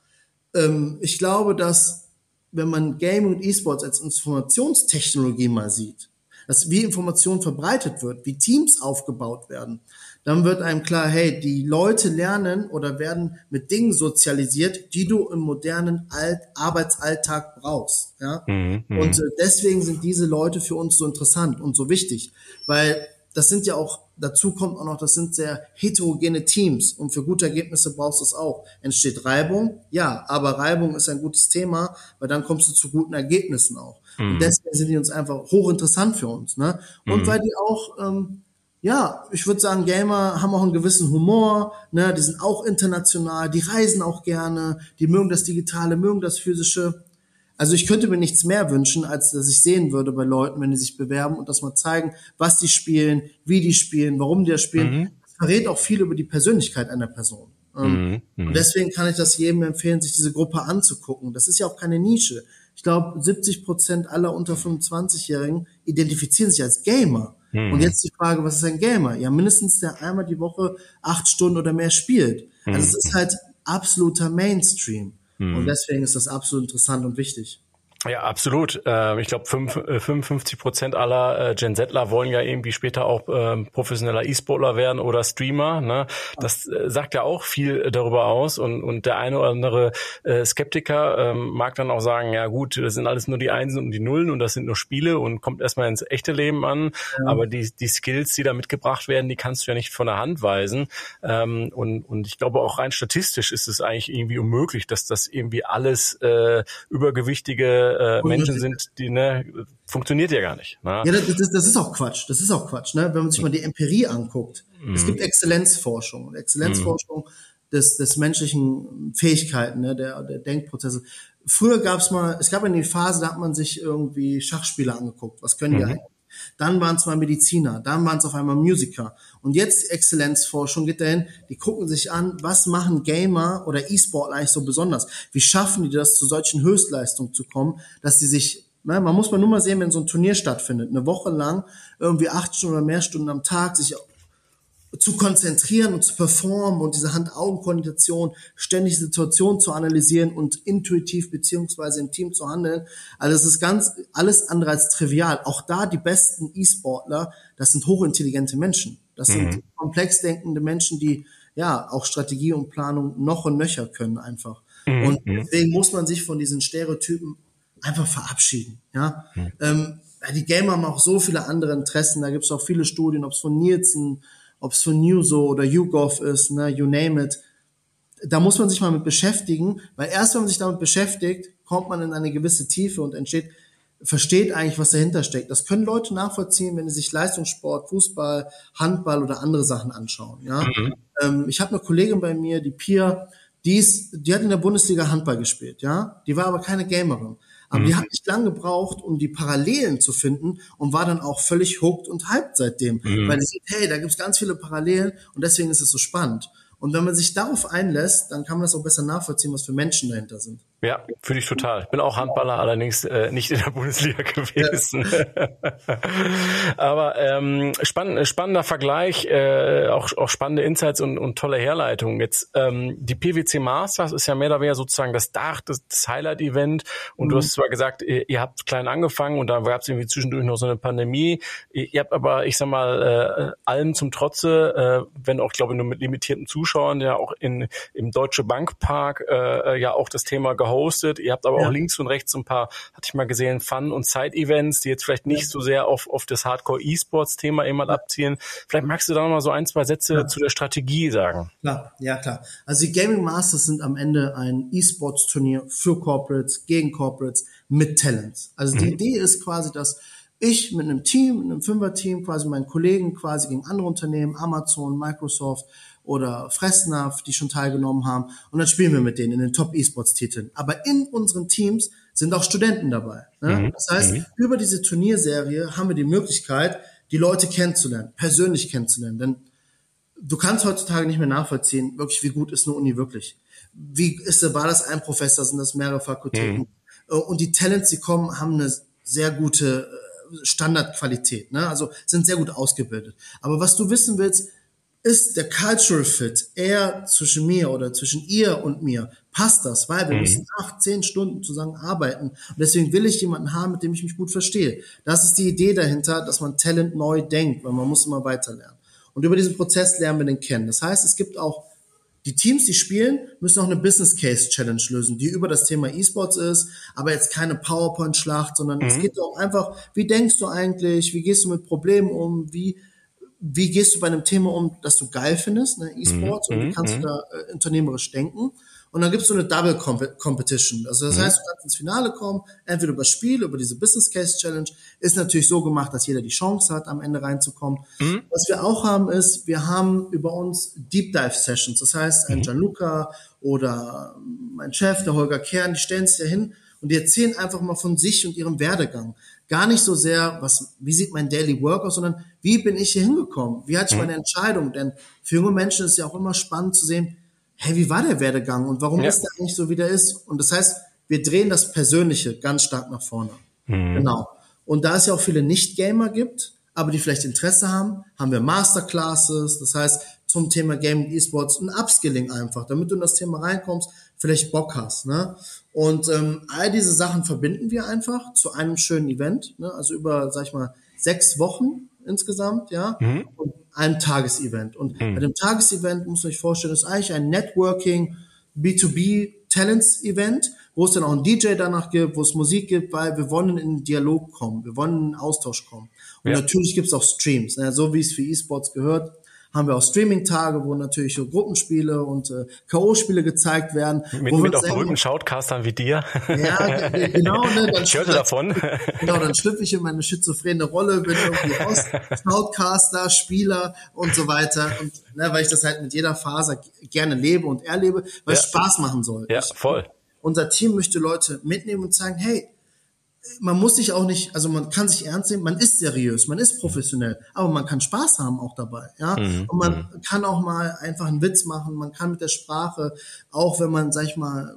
ähm, ich glaube, dass wenn man Gaming und E-Sports als Informationstechnologie mal sieht, dass wie Information verbreitet wird, wie Teams aufgebaut werden, dann wird einem klar, hey, die Leute lernen oder werden mit Dingen sozialisiert, die du im modernen Alt Arbeitsalltag brauchst. Ja? Mhm, mhm, und äh, deswegen sind diese Leute für uns so interessant und so wichtig, weil das sind ja auch, dazu kommt auch noch, das sind sehr heterogene Teams und für gute Ergebnisse brauchst du es auch. Entsteht Reibung? Ja, aber Reibung ist ein gutes Thema, weil dann kommst du zu guten Ergebnissen auch. Mhm. Und deswegen sind die uns einfach hochinteressant für uns. Ne? Und mhm. weil die auch ähm, ja, ich würde sagen, Gamer haben auch einen gewissen Humor, ne, die sind auch international, die reisen auch gerne, die mögen das Digitale, mögen das Physische. Also ich könnte mir nichts mehr wünschen, als dass ich sehen würde bei Leuten, wenn die sich bewerben und das mal zeigen, was die spielen, wie die spielen, warum die das spielen. Mhm. Das verrät auch viel über die Persönlichkeit einer Person. Ähm, mhm. Mhm. Und deswegen kann ich das jedem empfehlen, sich diese Gruppe anzugucken. Das ist ja auch keine Nische. Ich glaube, 70 Prozent aller unter 25-Jährigen identifizieren sich als Gamer. Mhm. Und jetzt die Frage, was ist ein Gamer? Ja, mindestens der einmal die Woche acht Stunden oder mehr spielt. Also es ist halt absoluter Mainstream. Mhm. Und deswegen ist das absolut interessant und wichtig. Ja, absolut. Ähm, ich glaube, 55 Prozent aller äh, Gen Zler wollen ja irgendwie später auch ähm, professioneller E-Sportler werden oder Streamer. Ne? Das äh, sagt ja auch viel darüber aus. Und, und der eine oder andere äh, Skeptiker ähm, mag dann auch sagen, ja gut, das sind alles nur die Einsen und die Nullen und das sind nur Spiele und kommt erstmal ins echte Leben an. Ja. Aber die, die Skills, die da mitgebracht werden, die kannst du ja nicht von der Hand weisen. und, und ich glaube, auch rein statistisch ist es eigentlich irgendwie unmöglich, dass das irgendwie alles äh, übergewichtige äh, Menschen sind, die, ne, funktioniert ja gar nicht. Ne? Ja, das, das, das ist auch Quatsch. Das ist auch Quatsch, ne? Wenn man sich mal die Empirie anguckt. Mhm. Es gibt Exzellenzforschung. Und Exzellenzforschung mhm. des, des menschlichen Fähigkeiten, ne, der, der Denkprozesse. Früher gab es mal, es gab eine Phase, da hat man sich irgendwie Schachspieler angeguckt. Was können die mhm. eigentlich? Dann waren es mal Mediziner, dann waren es auf einmal Musiker. Und jetzt Exzellenzforschung geht dahin, die gucken sich an, was machen Gamer oder E-Sportler eigentlich so besonders? Wie schaffen die das, zu solchen Höchstleistungen zu kommen, dass die sich ne, man muss mal nur mal sehen, wenn so ein Turnier stattfindet, eine Woche lang, irgendwie acht Stunden oder mehr Stunden am Tag, sich zu konzentrieren und zu performen und diese Hand-Augen-Koordination, ständig Situationen zu analysieren und intuitiv beziehungsweise im Team zu handeln. Also es ist ganz alles andere als trivial. Auch da die besten E-Sportler, das sind hochintelligente Menschen. Das mhm. sind komplex denkende Menschen, die ja auch Strategie und Planung noch und nöcher können einfach. Mhm. Und deswegen muss man sich von diesen Stereotypen einfach verabschieden. Ja, mhm. ähm, die Gamer haben auch so viele andere Interessen. Da gibt es auch viele Studien, ob es von Nielsen ob es von Newso oder YouGov ist, ne, you name it. Da muss man sich mal mit beschäftigen, weil erst wenn man sich damit beschäftigt, kommt man in eine gewisse Tiefe und entsteht, versteht eigentlich, was dahinter steckt. Das können Leute nachvollziehen, wenn sie sich Leistungssport, Fußball, Handball oder andere Sachen anschauen. Ja, mhm. ähm, ich habe eine Kollegin bei mir, die Pia, die ist, die hat in der Bundesliga Handball gespielt. Ja, die war aber keine Gamerin. Aber mhm. die hat nicht lang gebraucht, um die Parallelen zu finden und war dann auch völlig hooked und hyped seitdem. Mhm. Weil die sieht, hey, da gibt's ganz viele Parallelen und deswegen ist es so spannend. Und wenn man sich darauf einlässt, dann kann man das auch besser nachvollziehen, was für Menschen dahinter sind. Ja, finde ich total. Ich bin auch Handballer, allerdings äh, nicht in der Bundesliga gewesen. Ja. Aber ähm, spann spannender Vergleich, äh, auch, auch spannende Insights und, und tolle Herleitungen. Jetzt ähm, die PwC Masters ist ja mehr oder weniger sozusagen das Dach, das, das Highlight-Event. Und mhm. du hast zwar gesagt, ihr, ihr habt klein angefangen und da gab es irgendwie zwischendurch noch so eine Pandemie. Ihr, ihr habt aber, ich sag mal, äh, allem zum Trotze, äh, wenn auch, glaube ich, nur mit limitierten Zuschauern, ja auch in im Deutsche Bankpark äh, ja auch das Thema geholfen hostet. Ihr habt aber ja. auch links und rechts ein paar, hatte ich mal gesehen, Fun- und Side-Events, die jetzt vielleicht nicht ja. so sehr auf, auf das Hardcore-E-Sports-Thema immer abzielen. Vielleicht magst du da noch mal so ein, zwei Sätze ja. zu der Strategie sagen. Klar, ja klar. Also die Gaming Masters sind am Ende ein E-Sports-Turnier für Corporates, gegen Corporates, mit Talents. Also die mhm. Idee ist quasi, dass ich mit einem Team, mit einem Fünfer-Team, quasi meinen Kollegen quasi gegen andere Unternehmen, Amazon, Microsoft oder Fressnapf, die schon teilgenommen haben. Und dann spielen wir mit denen in den Top-E-Sports-Titeln. Aber in unseren Teams sind auch Studenten dabei. Ne? Mhm. Das heißt, mhm. über diese Turnierserie haben wir die Möglichkeit, die Leute kennenzulernen, persönlich kennenzulernen. Denn du kannst heutzutage nicht mehr nachvollziehen, wirklich, wie gut ist eine Uni wirklich. Wie ist, war das ein Professor, sind das mehrere Fakultäten? Mhm. Äh, und die Talents, die kommen, haben eine sehr gute äh, Standardqualität, ne? also sind sehr gut ausgebildet. Aber was du wissen willst, ist der Cultural Fit eher zwischen mir oder zwischen ihr und mir? Passt das? Weil wir mhm. müssen acht, zehn Stunden zusammen arbeiten. Und deswegen will ich jemanden haben, mit dem ich mich gut verstehe. Das ist die Idee dahinter, dass man Talent neu denkt, weil man muss immer weiter lernen. Und über diesen Prozess lernen wir den kennen. Das heißt, es gibt auch die Teams, die spielen, müssen auch eine Business Case Challenge lösen, die über das Thema E-Sports ist, aber jetzt keine PowerPoint-Schlacht, sondern mhm. es geht auch einfach, wie denkst du eigentlich, wie gehst du mit Problemen um, wie, wie gehst du bei einem Thema um, das du geil findest, ne, E-Sports, mhm. und wie mhm. kannst du mhm. da äh, unternehmerisch denken. Und dann gibt es so eine Double Competition. Also das mhm. heißt, du kannst ins Finale kommen, entweder über Spiel, über diese Business Case Challenge. Ist natürlich so gemacht, dass jeder die Chance hat, am Ende reinzukommen. Mhm. Was wir auch haben, ist, wir haben über uns Deep Dive Sessions. Das heißt, ein mhm. Gianluca oder mein Chef, der Holger Kern, die stellen sich da hin und die erzählen einfach mal von sich und ihrem Werdegang. Gar nicht so sehr, was, wie sieht mein Daily Work aus, sondern wie bin ich hier hingekommen? Wie hatte ich mhm. meine Entscheidung? Denn für junge Menschen ist es ja auch immer spannend zu sehen, hey, wie war der Werdegang und warum ja. ist der eigentlich so, wie der ist? Und das heißt, wir drehen das Persönliche ganz stark nach vorne. Mhm. Genau. Und da es ja auch viele Nicht-Gamer gibt, aber die vielleicht Interesse haben, haben wir Masterclasses, das heißt zum Thema Gaming E-Sports ein Upskilling einfach, damit du in das Thema reinkommst, vielleicht Bock hast. Ne? Und ähm, all diese Sachen verbinden wir einfach zu einem schönen Event, ne? also über, sag ich mal, sechs Wochen insgesamt, ja, mhm. und einem Tagesevent. Und mhm. bei dem Tagesevent muss man sich vorstellen, ist eigentlich ein Networking B2B Talents Event, wo es dann auch einen DJ danach gibt, wo es Musik gibt, weil wir wollen in den Dialog kommen, wir wollen in den Austausch kommen. Und ja. natürlich gibt es auch Streams, ne? so wie es für E-Sports gehört haben wir auch Streaming-Tage, wo natürlich so Gruppenspiele und äh, K.O.-Spiele gezeigt werden. Mit, mit auch berühmten Shoutcastern wie dir. Ja, genau. Ne, dann ich hörte davon. Genau, dann schlüpfe ich in meine schizophrene Rolle, bin irgendwie aus Shoutcaster, Spieler und so weiter. Und ne, weil ich das halt mit jeder Phase gerne lebe und erlebe, weil ja. es Spaß machen soll. Ja, voll. Unser Team möchte Leute mitnehmen und sagen, hey, man muss sich auch nicht, also man kann sich ernst nehmen, man ist seriös, man ist professionell, aber man kann Spaß haben auch dabei, ja. Mhm. Und man mhm. kann auch mal einfach einen Witz machen, man kann mit der Sprache, auch wenn man, sag ich mal,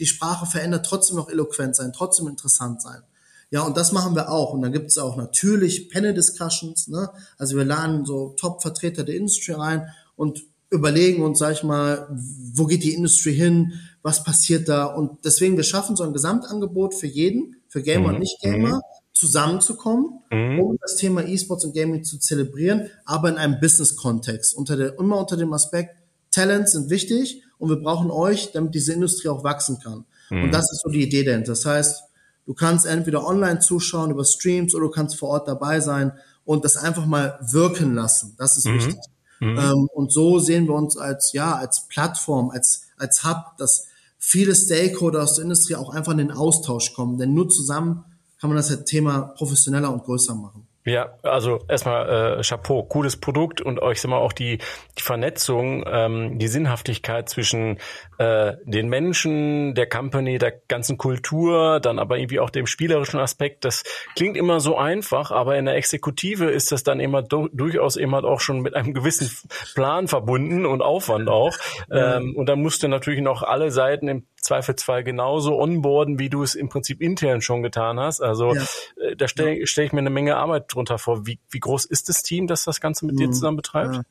die Sprache verändert, trotzdem noch eloquent sein, trotzdem interessant sein. Ja, und das machen wir auch. Und dann gibt es auch natürlich Panel-Discussions, ne? Also wir laden so Top-Vertreter der Industrie rein und überlegen uns, sag ich mal, wo geht die Industrie hin, was passiert da? Und deswegen, wir schaffen so ein Gesamtangebot für jeden, für Gamer mhm. und Nicht-Gamer, mhm. zusammenzukommen, mhm. um das Thema E-Sports und Gaming zu zelebrieren, aber in einem Business-Kontext, unter der, immer unter dem Aspekt, Talents sind wichtig und wir brauchen euch, damit diese Industrie auch wachsen kann. Und mhm. das ist so die Idee dahinter. Das heißt, du kannst entweder online zuschauen über Streams oder du kannst vor Ort dabei sein und das einfach mal wirken lassen. Das ist mhm. wichtig. Mhm. Ähm, und so sehen wir uns als, ja, als Plattform, als, als Hub, dass viele Stakeholder aus der Industrie auch einfach in den Austausch kommen. Denn nur zusammen kann man das Thema professioneller und größer machen. Ja, also erstmal äh, Chapeau, cooles Produkt und euch sind wir auch die, die Vernetzung, ähm, die Sinnhaftigkeit zwischen äh, den Menschen, der Company, der ganzen Kultur, dann aber irgendwie auch dem spielerischen Aspekt. Das klingt immer so einfach, aber in der Exekutive ist das dann immer do, durchaus immer auch schon mit einem gewissen Plan verbunden und Aufwand auch. Ähm, und da musst du natürlich noch alle Seiten im Zweifelsfall genauso onboarden, wie du es im Prinzip intern schon getan hast. Also ja. äh, da stelle stell ich mir eine Menge Arbeit drunter vor. Wie, wie groß ist das Team, das das Ganze mit mhm. dir zusammen betreibt? Ja.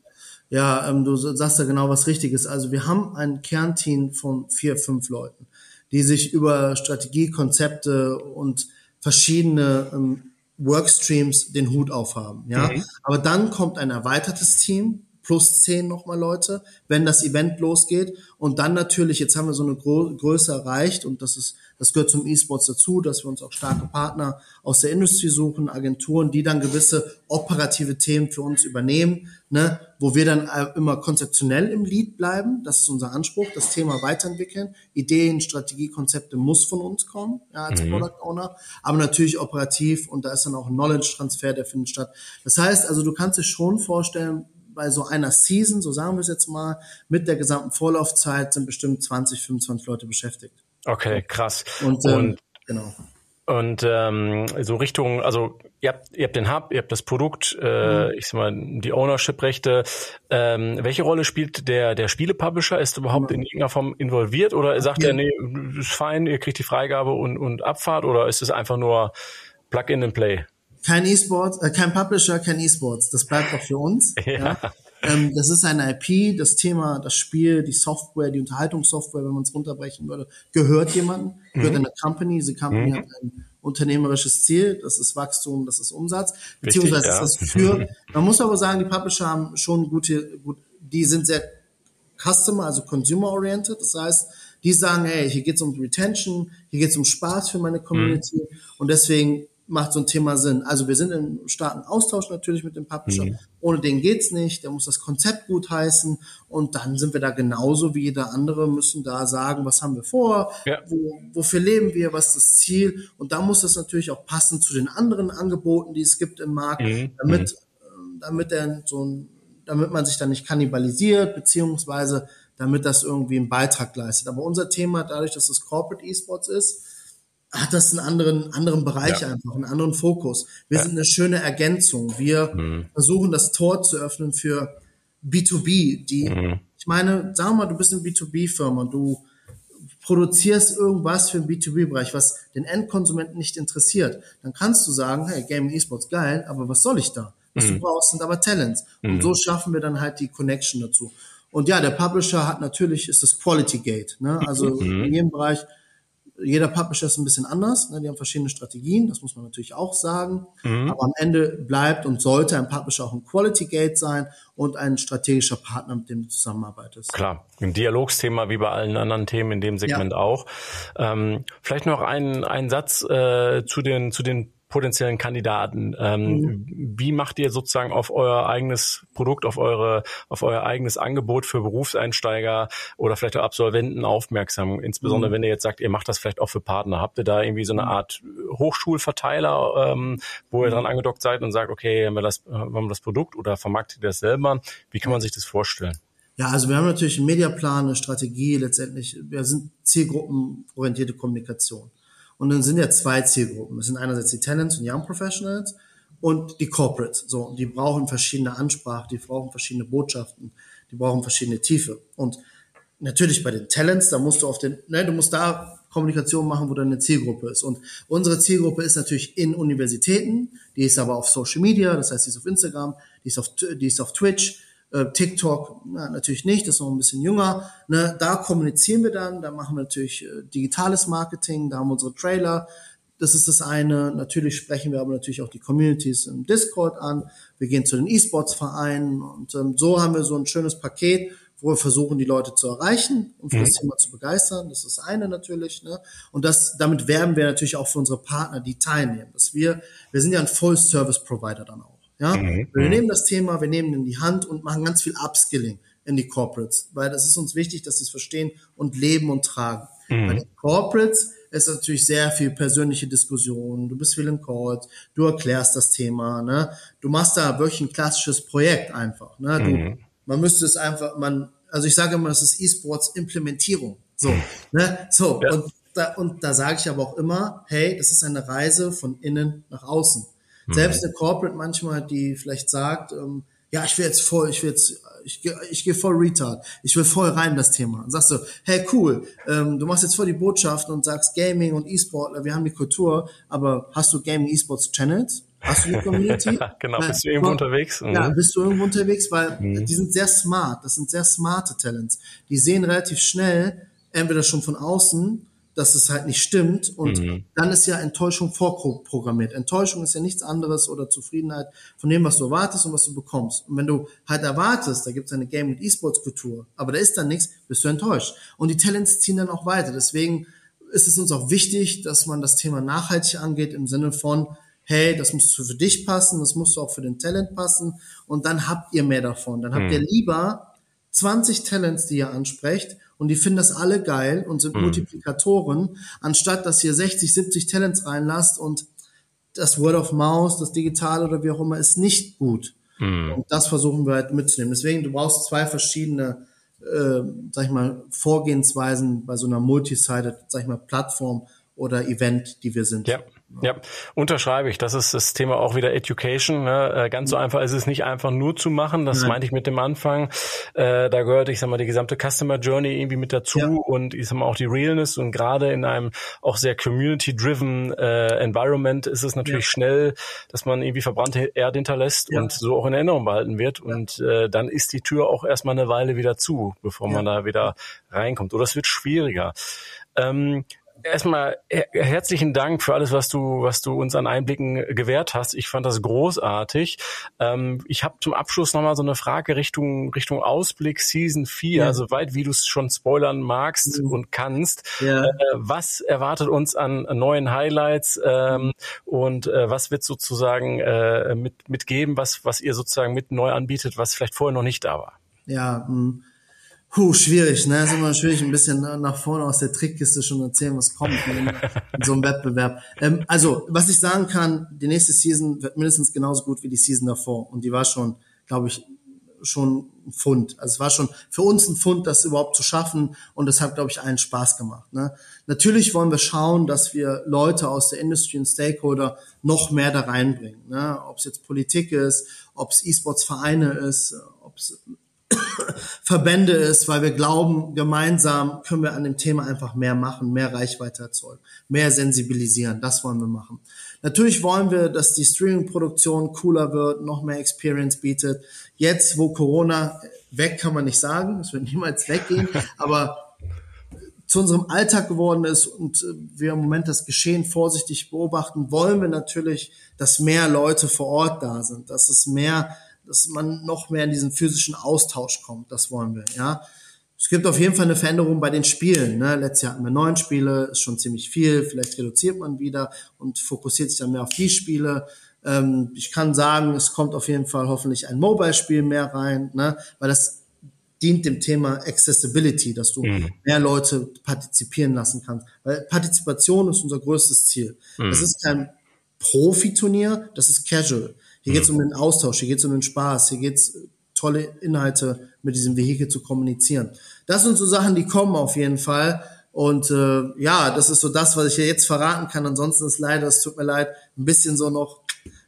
Ja, ähm, du sagst da genau was Richtiges. Also wir haben ein Kernteam von vier, fünf Leuten, die sich über Strategie, Konzepte und verschiedene ähm, Workstreams den Hut aufhaben. Ja, mhm. aber dann kommt ein erweitertes Team plus zehn nochmal Leute, wenn das Event losgeht. Und dann natürlich, jetzt haben wir so eine Gro Größe erreicht und das ist, das gehört zum E-Sports dazu, dass wir uns auch starke Partner aus der Industrie suchen, Agenturen, die dann gewisse operative Themen für uns übernehmen, ne, wo wir dann äh, immer konzeptionell im Lead bleiben. Das ist unser Anspruch, das Thema weiterentwickeln. Ideen, Strategie, Konzepte muss von uns kommen, ja, als mhm. Product Owner, aber natürlich operativ und da ist dann auch ein Knowledge Transfer, der findet statt. Das heißt, also du kannst dir schon vorstellen, bei so einer Season, so sagen wir es jetzt mal, mit der gesamten Vorlaufzeit sind bestimmt 20, 25 Leute beschäftigt. Okay, krass. Und, ähm, und genau. Und ähm, so Richtung, also ihr habt, ihr habt den Hub, ihr habt das Produkt, äh, mhm. ich sag mal, die Ownership-Rechte. Ähm, welche Rolle spielt der, der Spiele-Publisher? Ist überhaupt in irgendeiner Form involviert oder sagt ja. er, nee, ist fein, ihr kriegt die Freigabe und, und Abfahrt oder ist es einfach nur Plug in and Play? Kein E-Sports, äh, kein Publisher, kein E-Sports. Das bleibt auch für uns. ja. ja. Ähm, das ist eine IP, das Thema, das Spiel, die Software, die Unterhaltungssoftware, wenn man es runterbrechen würde, gehört jemandem, gehört mhm. einer Company. Diese Company mhm. hat ein unternehmerisches Ziel, das ist Wachstum, das ist Umsatz, beziehungsweise Richtig, ja. ist das für, man muss aber sagen, die Publisher haben schon gute, gut, die sind sehr Customer, also Consumer-oriented, das heißt, die sagen, hey, hier geht's um Retention, hier geht's um Spaß für meine Community mhm. und deswegen macht so ein Thema Sinn. Also wir sind im starken Austausch natürlich mit dem Publisher. Mhm. Ohne den geht's nicht. Der muss das Konzept gut heißen. Und dann sind wir da genauso wie jeder andere, müssen da sagen, was haben wir vor, ja. wo, wofür leben wir, was ist das Ziel. Und da muss das natürlich auch passen zu den anderen Angeboten, die es gibt im Markt, mhm. damit, mhm. damit der so ein, damit man sich da nicht kannibalisiert, beziehungsweise damit das irgendwie einen Beitrag leistet. Aber unser Thema, dadurch, dass es Corporate Esports ist, hat das einen anderen, anderen Bereich ja. einfach, einen anderen Fokus. Wir ja. sind eine schöne Ergänzung. Wir mhm. versuchen das Tor zu öffnen für B2B, die, mhm. ich meine, sag mal, du bist eine B2B-Firma, du produzierst irgendwas für den B2B-Bereich, was den Endkonsumenten nicht interessiert, dann kannst du sagen, hey, Gaming Esports geil, aber was soll ich da? Was mhm. du brauchst, sind aber Talents. Und mhm. so schaffen wir dann halt die Connection dazu. Und ja, der Publisher hat natürlich, ist das Quality Gate, ne? Also mhm. in jedem Bereich jeder Publisher ist ein bisschen anders, ne? die haben verschiedene Strategien, das muss man natürlich auch sagen. Mhm. Aber am Ende bleibt und sollte ein Publisher auch ein Quality Gate sein und ein strategischer Partner, mit dem du zusammenarbeitest. Klar, ein Dialogsthema wie bei allen anderen Themen in dem Segment ja. auch. Ähm, vielleicht noch ein, ein Satz äh, zu den zu den potenziellen Kandidaten. Ähm, mhm. Wie macht ihr sozusagen auf euer eigenes Produkt, auf eure, auf euer eigenes Angebot für Berufseinsteiger oder vielleicht auch Absolventen aufmerksam? Insbesondere mhm. wenn ihr jetzt sagt, ihr macht das vielleicht auch für Partner. Habt ihr da irgendwie so eine mhm. Art Hochschulverteiler, ähm, wo ihr mhm. dran angedockt seid und sagt, okay, haben wir das, haben wir das Produkt oder vermarktet ihr das selber? Wie kann man sich das vorstellen? Ja, also wir haben natürlich einen Mediaplan, eine Strategie, letztendlich, wir sind zielgruppenorientierte Kommunikation. Und dann sind ja zwei Zielgruppen. Das sind einerseits die Talents und Young Professionals und die Corporates. So, die brauchen verschiedene Ansprachen, die brauchen verschiedene Botschaften, die brauchen verschiedene Tiefe. Und natürlich bei den Talents, da musst du auf den, ne, du musst da Kommunikation machen, wo deine Zielgruppe ist. Und unsere Zielgruppe ist natürlich in Universitäten, die ist aber auf Social Media, das heißt, die ist auf Instagram, die ist auf, die ist auf Twitch, TikTok na, natürlich nicht, das ist noch ein bisschen jünger. Ne? Da kommunizieren wir dann, da machen wir natürlich äh, digitales Marketing, da haben wir unsere Trailer. Das ist das eine. Natürlich sprechen wir aber natürlich auch die Communities im Discord an. Wir gehen zu den E-Sports-Vereinen und ähm, so haben wir so ein schönes Paket, wo wir versuchen, die Leute zu erreichen und für mhm. das Thema zu begeistern. Das ist das eine natürlich. Ne? Und das, damit werben wir natürlich auch für unsere Partner, die teilnehmen. Dass wir, wir sind ja ein Full-Service-Provider dann auch. Ja, mhm. wir nehmen das Thema, wir nehmen in die Hand und machen ganz viel Upskilling in die Corporates, weil das ist uns wichtig, dass sie es verstehen und leben und tragen. Mhm. Bei den Corporates ist natürlich sehr viel persönliche Diskussion. Du bist viel in Calls, du erklärst das Thema, ne? Du machst da wirklich ein klassisches Projekt einfach, ne? Du, mhm. Man müsste es einfach, man, also ich sage immer, das ist E-Sports Implementierung. So, mhm. ne? So, ja. und da, und da sage ich aber auch immer, hey, das ist eine Reise von innen nach außen. Selbst eine Corporate manchmal, die vielleicht sagt, ähm, ja, ich will jetzt voll, ich will jetzt, ich, ich gehe voll retard, ich will voll rein in das Thema. Und sagst du, hey cool, ähm, du machst jetzt voll die Botschaft und sagst Gaming und E-Sportler, wir haben die Kultur, aber hast du Gaming E-Sports Channels? Hast du eine Community? genau, bist du irgendwo unterwegs? Mhm. Ja, bist du irgendwo unterwegs, weil mhm. die sind sehr smart, das sind sehr smarte Talents. Die sehen relativ schnell, entweder schon von außen, dass es halt nicht stimmt und mhm. dann ist ja Enttäuschung vorprogrammiert. Enttäuschung ist ja nichts anderes oder Zufriedenheit von dem, was du erwartest und was du bekommst. Und wenn du halt erwartest, da gibt es eine Game- und E-Sports-Kultur, aber da ist dann nichts, bist du enttäuscht. Und die Talents ziehen dann auch weiter. Deswegen ist es uns auch wichtig, dass man das Thema nachhaltig angeht im Sinne von, hey, das muss für dich passen, das muss auch für den Talent passen und dann habt ihr mehr davon. Dann habt mhm. ihr lieber 20 Talents, die ihr ansprecht und die finden das alle geil und sind mhm. Multiplikatoren, anstatt dass ihr 60, 70 Talents reinlasst und das Word of Mouse, das Digitale oder wie auch immer ist nicht gut. Mhm. Und das versuchen wir halt mitzunehmen. Deswegen, du brauchst zwei verschiedene, äh, sag ich mal, Vorgehensweisen bei so einer Multisided, sag ich mal, Plattform oder Event, die wir sind. Ja. Ja, unterschreibe ich. Das ist das Thema auch wieder Education. Ne? Äh, ganz so einfach ist es nicht einfach nur zu machen. Das Nein. meinte ich mit dem Anfang. Äh, da gehört, ich sag mal, die gesamte Customer Journey irgendwie mit dazu ja. und ich sag mal auch die Realness und gerade in einem auch sehr community-driven äh, Environment ist es natürlich ja. schnell, dass man irgendwie verbrannte Erde hinterlässt ja. und so auch in Erinnerung behalten wird. Und äh, dann ist die Tür auch erstmal eine Weile wieder zu, bevor man da wieder reinkommt. Oder es wird schwieriger. Ähm, Erstmal herzlichen Dank für alles, was du, was du uns an Einblicken gewährt hast. Ich fand das großartig. Ähm, ich habe zum Abschluss nochmal so eine Frage Richtung, Richtung Ausblick Season 4, ja. also weit wie du es schon spoilern magst mhm. und kannst. Ja. Äh, was erwartet uns an neuen Highlights ähm, und äh, was wird sozusagen äh, mit, mitgeben, was, was ihr sozusagen mit neu anbietet, was vielleicht vorher noch nicht da war? Ja, mh. Puh, schwierig, ne? ist immer schwierig, ein bisschen nach vorne aus der Trickkiste schon erzählen, was kommt in, in so einem Wettbewerb. Ähm, also, was ich sagen kann, die nächste Season wird mindestens genauso gut wie die Season davor. Und die war schon, glaube ich, schon ein Fund. Also es war schon für uns ein Fund, das überhaupt zu schaffen und das hat, glaube ich, allen Spaß gemacht. Ne? Natürlich wollen wir schauen, dass wir Leute aus der Industry und Stakeholder noch mehr da reinbringen. Ne? Ob es jetzt Politik ist, ob es E-Sports-Vereine ist, ob es Verbände ist, weil wir glauben, gemeinsam können wir an dem Thema einfach mehr machen, mehr Reichweite erzeugen, mehr sensibilisieren. Das wollen wir machen. Natürlich wollen wir, dass die Streaming-Produktion cooler wird, noch mehr Experience bietet. Jetzt, wo Corona weg kann man nicht sagen, es wird niemals weggehen, aber zu unserem Alltag geworden ist und wir im Moment das Geschehen vorsichtig beobachten, wollen wir natürlich, dass mehr Leute vor Ort da sind, dass es mehr dass man noch mehr in diesen physischen Austausch kommt. Das wollen wir, ja. Es gibt auf jeden Fall eine Veränderung bei den Spielen. Ne? Letztes Jahr hatten wir neun Spiele, ist schon ziemlich viel. Vielleicht reduziert man wieder und fokussiert sich dann mehr auf die Spiele. Ähm, ich kann sagen, es kommt auf jeden Fall hoffentlich ein Mobile-Spiel mehr rein, ne? weil das dient dem Thema Accessibility, dass du mhm. mehr Leute partizipieren lassen kannst. Weil Partizipation ist unser größtes Ziel. Mhm. Das ist kein Profiturnier, das ist Casual. Hier geht es um den Austausch, hier geht es um den Spaß, hier geht es tolle Inhalte mit diesem Vehikel zu kommunizieren. Das sind so Sachen, die kommen auf jeden Fall. Und äh, ja, das ist so das, was ich hier jetzt verraten kann. Ansonsten ist leider, es tut mir leid, ein bisschen so noch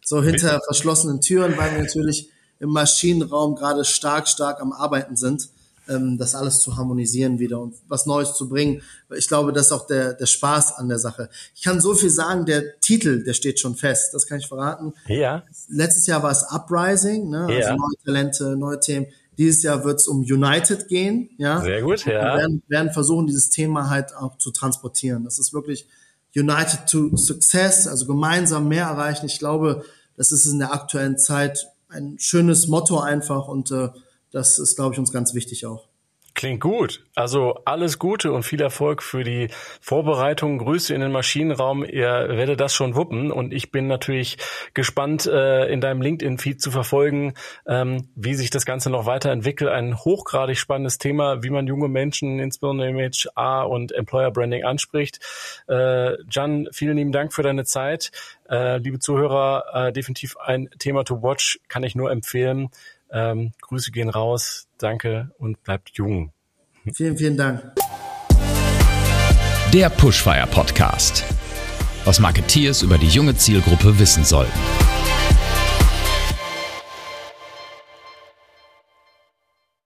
so hinter verschlossenen Türen, weil wir natürlich im Maschinenraum gerade stark, stark am Arbeiten sind ähm, das alles zu harmonisieren wieder und was Neues zu bringen. Ich glaube, das ist auch der, der Spaß an der Sache. Ich kann so viel sagen, der Titel, der steht schon fest, das kann ich verraten. Ja. Letztes Jahr war es Uprising, ne? also ja. neue Talente, neue Themen. Dieses Jahr wird es um United gehen, ja. Sehr gut, ja. Wir werden, werden versuchen, dieses Thema halt auch zu transportieren. Das ist wirklich United to Success, also gemeinsam mehr erreichen. Ich glaube, das ist in der aktuellen Zeit ein schönes Motto einfach und äh, das ist, glaube ich, uns ganz wichtig auch. Klingt gut. Also alles Gute und viel Erfolg für die Vorbereitung. Grüße in den Maschinenraum. Ihr werdet das schon wuppen. Und ich bin natürlich gespannt, äh, in deinem LinkedIn-Feed zu verfolgen, ähm, wie sich das Ganze noch weiterentwickelt. Ein hochgradig spannendes Thema, wie man junge Menschen, insbesondere im HR und Employer Branding anspricht. Äh, Jan, vielen lieben Dank für deine Zeit. Äh, liebe Zuhörer, definitiv ein Thema to watch, kann ich nur empfehlen. Ähm, Grüße gehen raus, danke und bleibt jung. Vielen, vielen Dank. Der Pushfire Podcast. Was Marketeers über die junge Zielgruppe wissen sollten.